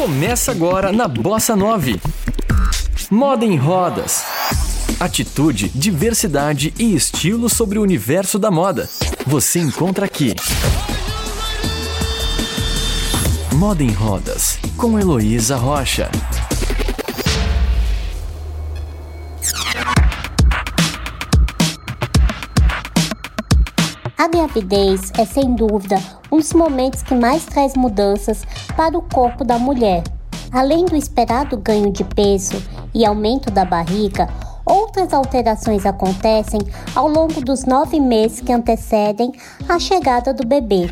Começa agora na Bossa 9. Moda em rodas. Atitude, diversidade e estilo sobre o universo da moda. Você encontra aqui. Moda em Rodas, com Heloísa Rocha. A gravidez é sem dúvida um dos momentos que mais traz mudanças para o corpo da mulher. Além do esperado ganho de peso e aumento da barriga, outras alterações acontecem ao longo dos nove meses que antecedem a chegada do bebê.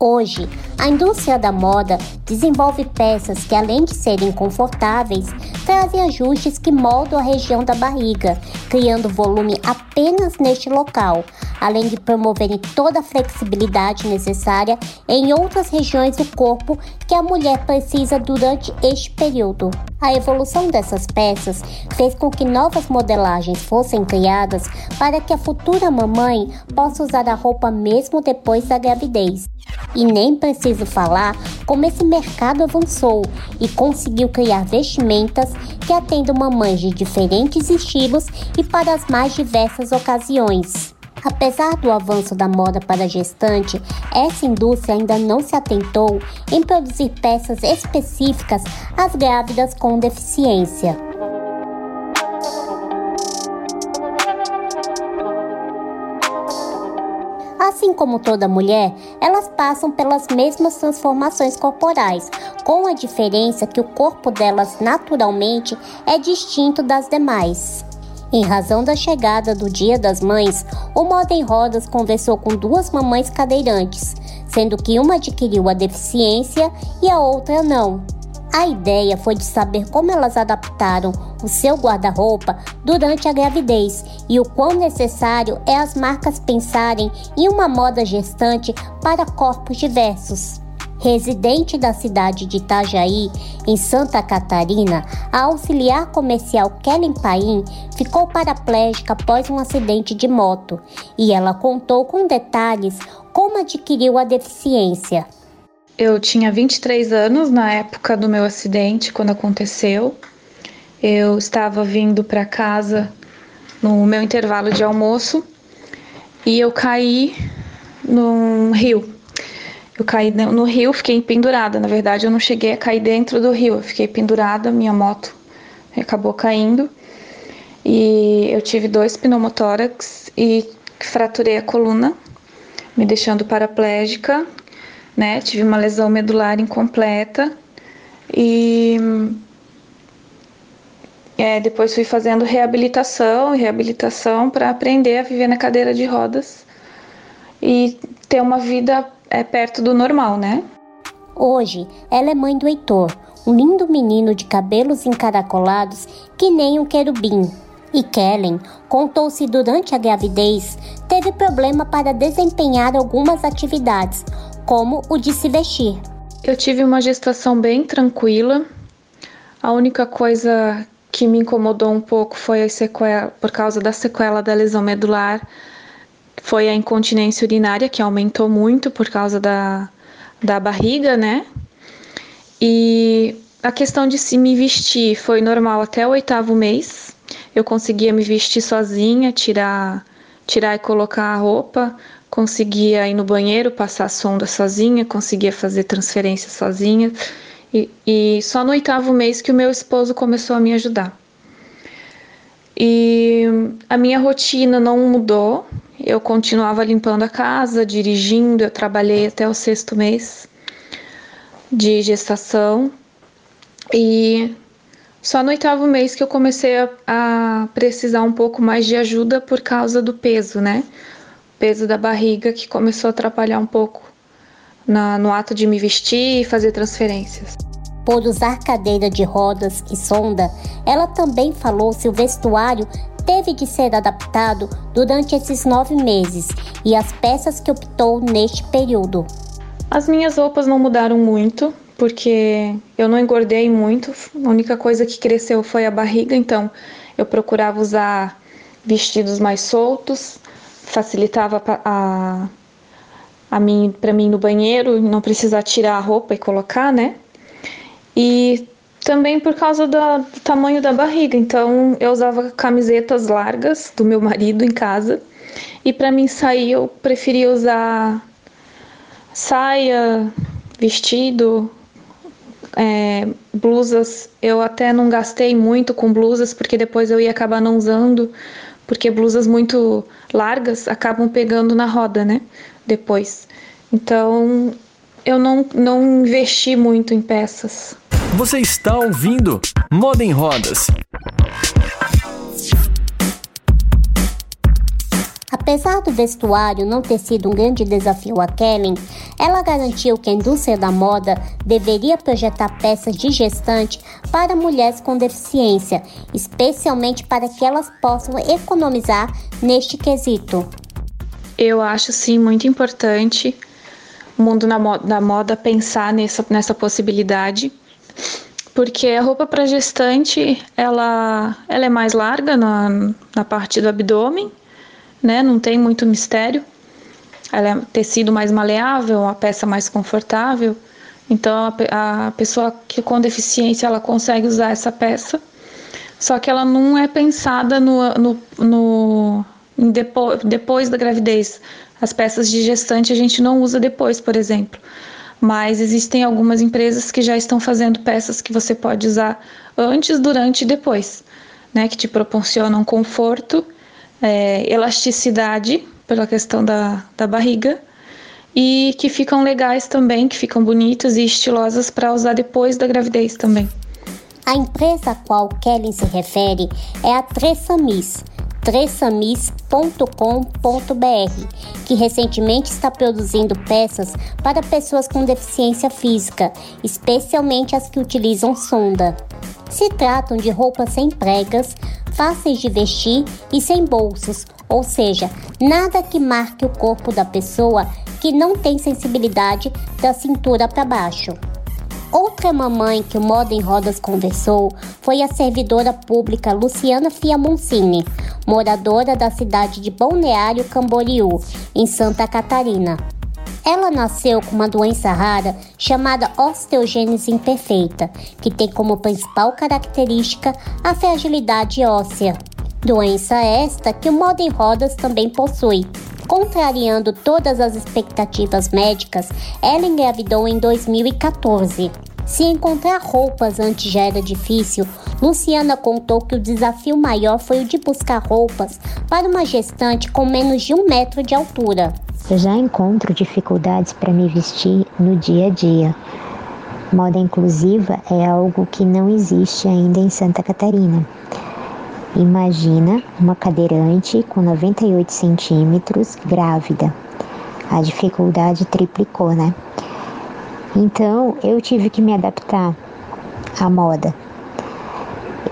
Hoje, a indústria da moda desenvolve peças que, além de serem confortáveis, trazem ajustes que moldam a região da barriga, criando volume apenas neste local, além de promoverem toda a flexibilidade necessária em outras regiões do corpo que a mulher precisa durante este período. A evolução dessas peças fez com que novas modelagens fossem criadas para que a futura mamãe possa usar a roupa mesmo depois da gravidez. E nem preciso falar como esse mercado avançou e conseguiu criar vestimentas que atendam mamães de diferentes estilos e para as mais diversas ocasiões. Apesar do avanço da moda para gestante, essa indústria ainda não se atentou em produzir peças específicas às grávidas com deficiência. Assim como toda mulher, elas passam pelas mesmas transformações corporais, com a diferença que o corpo delas naturalmente é distinto das demais. Em razão da chegada do Dia das Mães, o Moda em Rodas conversou com duas mamães cadeirantes, sendo que uma adquiriu a deficiência e a outra não. A ideia foi de saber como elas adaptaram o seu guarda-roupa durante a gravidez e o quão necessário é as marcas pensarem em uma moda gestante para corpos diversos. Residente da cidade de Itajaí, em Santa Catarina, a auxiliar comercial Kellen Paim ficou paraplégica após um acidente de moto e ela contou com detalhes como adquiriu a deficiência. Eu tinha 23 anos na época do meu acidente, quando aconteceu. Eu estava vindo para casa no meu intervalo de almoço e eu caí num rio eu caí no rio, fiquei pendurada. Na verdade, eu não cheguei a cair dentro do rio, eu fiquei pendurada, minha moto acabou caindo. E eu tive dois pneumotórax e fraturei a coluna, me deixando paraplégica, né? Tive uma lesão medular incompleta e é, depois fui fazendo reabilitação e reabilitação para aprender a viver na cadeira de rodas e ter uma vida é perto do normal, né? Hoje, ela é mãe do Heitor, um lindo menino de cabelos encaracolados que nem um querubim. E Kellen contou se durante a gravidez teve problema para desempenhar algumas atividades, como o de se vestir. Eu tive uma gestação bem tranquila. A única coisa que me incomodou um pouco foi a sequela, por causa da sequela da lesão medular foi a incontinência urinária, que aumentou muito por causa da, da barriga, né? E a questão de se me vestir foi normal até o oitavo mês. Eu conseguia me vestir sozinha, tirar, tirar e colocar a roupa, conseguia ir no banheiro, passar a sonda sozinha, conseguia fazer transferência sozinha. E, e só no oitavo mês que o meu esposo começou a me ajudar. E a minha rotina não mudou, eu continuava limpando a casa, dirigindo, eu trabalhei até o sexto mês de gestação e só no oitavo mês que eu comecei a, a, precisar um pouco mais de ajuda por causa do peso, né? O peso da barriga que começou a atrapalhar um pouco na, no ato de me vestir e fazer transferências. Por usar cadeira de rodas e sonda, ela também falou se o vestuário teve de ser adaptado durante esses nove meses e as peças que optou neste período. As minhas roupas não mudaram muito, porque eu não engordei muito, a única coisa que cresceu foi a barriga, então eu procurava usar vestidos mais soltos, facilitava a, a mim para mim no banheiro, não precisar tirar a roupa e colocar, né? E também por causa do tamanho da barriga. Então eu usava camisetas largas do meu marido em casa. E para mim sair eu preferia usar saia, vestido, é, blusas. Eu até não gastei muito com blusas porque depois eu ia acabar não usando, porque blusas muito largas acabam pegando na roda, né? Depois. Então eu não, não investi muito em peças. Você está ouvindo Moda em Rodas. Apesar do vestuário não ter sido um grande desafio a Kellen, ela garantiu que a indústria da moda deveria projetar peças de gestante para mulheres com deficiência, especialmente para que elas possam economizar neste quesito. Eu acho sim muito importante mundo da moda pensar nessa, nessa possibilidade porque a roupa para gestante ela, ela é mais larga na, na parte do abdômen, né? Não tem muito mistério. Ela é tecido mais maleável, uma peça mais confortável. Então a, a pessoa que com deficiência ela consegue usar essa peça. Só que ela não é pensada no, no, no depo, depois da gravidez. As peças de gestante a gente não usa depois, por exemplo mas existem algumas empresas que já estão fazendo peças que você pode usar antes, durante e depois, né, que te proporcionam conforto, é, elasticidade pela questão da, da barriga e que ficam legais também, que ficam bonitas e estilosas para usar depois da gravidez também. A empresa a qual Kelly se refere é a Tressamis, tressamis.com.br, que recentemente está produzindo peças para pessoas com deficiência física, especialmente as que utilizam sonda. Se tratam de roupas sem pregas, fáceis de vestir e sem bolsos, ou seja, nada que marque o corpo da pessoa que não tem sensibilidade da cintura para baixo. Outra mamãe que o Moda em Rodas conversou foi a servidora pública Luciana Fiamoncini, moradora da cidade de Balneário Camboriú, em Santa Catarina. Ela nasceu com uma doença rara chamada osteogênese imperfeita, que tem como principal característica a fragilidade óssea. Doença esta que o Moda em Rodas também possui. Contrariando todas as expectativas médicas, ela engravidou em 2014. Se encontrar roupas antes já era difícil, Luciana contou que o desafio maior foi o de buscar roupas para uma gestante com menos de um metro de altura. Eu já encontro dificuldades para me vestir no dia a dia. Moda inclusiva é algo que não existe ainda em Santa Catarina. Imagina uma cadeirante com 98 centímetros grávida. A dificuldade triplicou, né? Então eu tive que me adaptar à moda.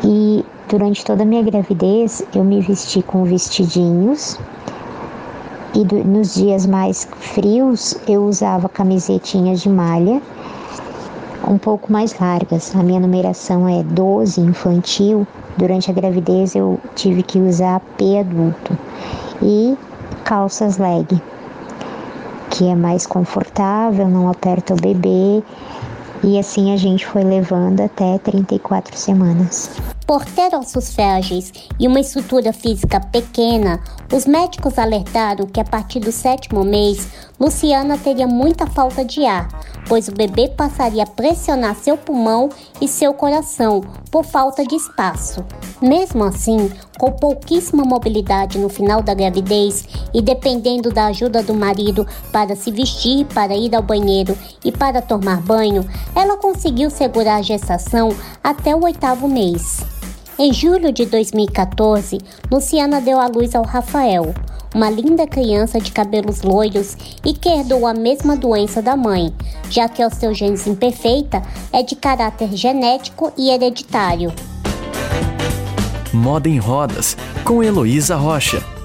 E durante toda a minha gravidez eu me vesti com vestidinhos. E do, nos dias mais frios eu usava camisetinhas de malha um pouco mais largas. A minha numeração é 12 infantil. Durante a gravidez eu tive que usar P adulto e calças leg, que é mais confortável, não aperta o bebê. E assim a gente foi levando até 34 semanas. Por ter ossos frágeis e uma estrutura física pequena, os médicos alertaram que a partir do sétimo mês, Luciana teria muita falta de ar, pois o bebê passaria a pressionar seu pulmão e seu coração por falta de espaço. Mesmo assim, com pouquíssima mobilidade no final da gravidez e dependendo da ajuda do marido para se vestir, para ir ao banheiro e para tomar banho, ela conseguiu segurar a gestação até o oitavo mês. Em julho de 2014, Luciana deu à luz ao Rafael, uma linda criança de cabelos loiros e que herdou a mesma doença da mãe, já que a osteogênese imperfeita é de caráter genético e hereditário. Moda em Rodas, com Heloísa Rocha.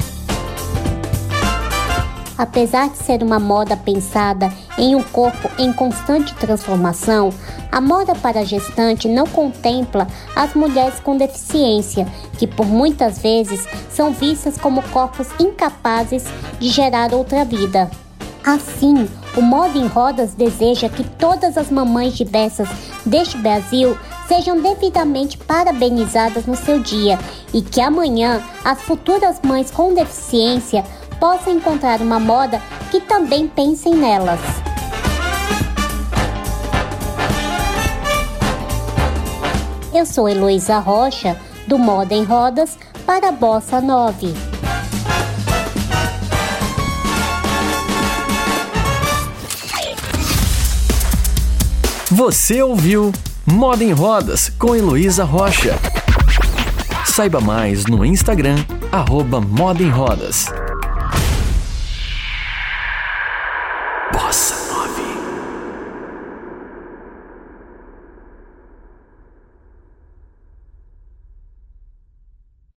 Apesar de ser uma moda pensada em um corpo em constante transformação, a moda para gestante não contempla as mulheres com deficiência, que por muitas vezes são vistas como corpos incapazes de gerar outra vida. Assim, o Moda em Rodas deseja que todas as mamães diversas deste Brasil sejam devidamente parabenizadas no seu dia e que amanhã as futuras mães com deficiência possam encontrar uma moda que também pensem nelas. Eu sou Heloísa Rocha, do Moda em Rodas, para a Bossa 9. Você ouviu Moda em Rodas com Heloísa Rocha. Saiba mais no Instagram, arroba Moda em Rodas.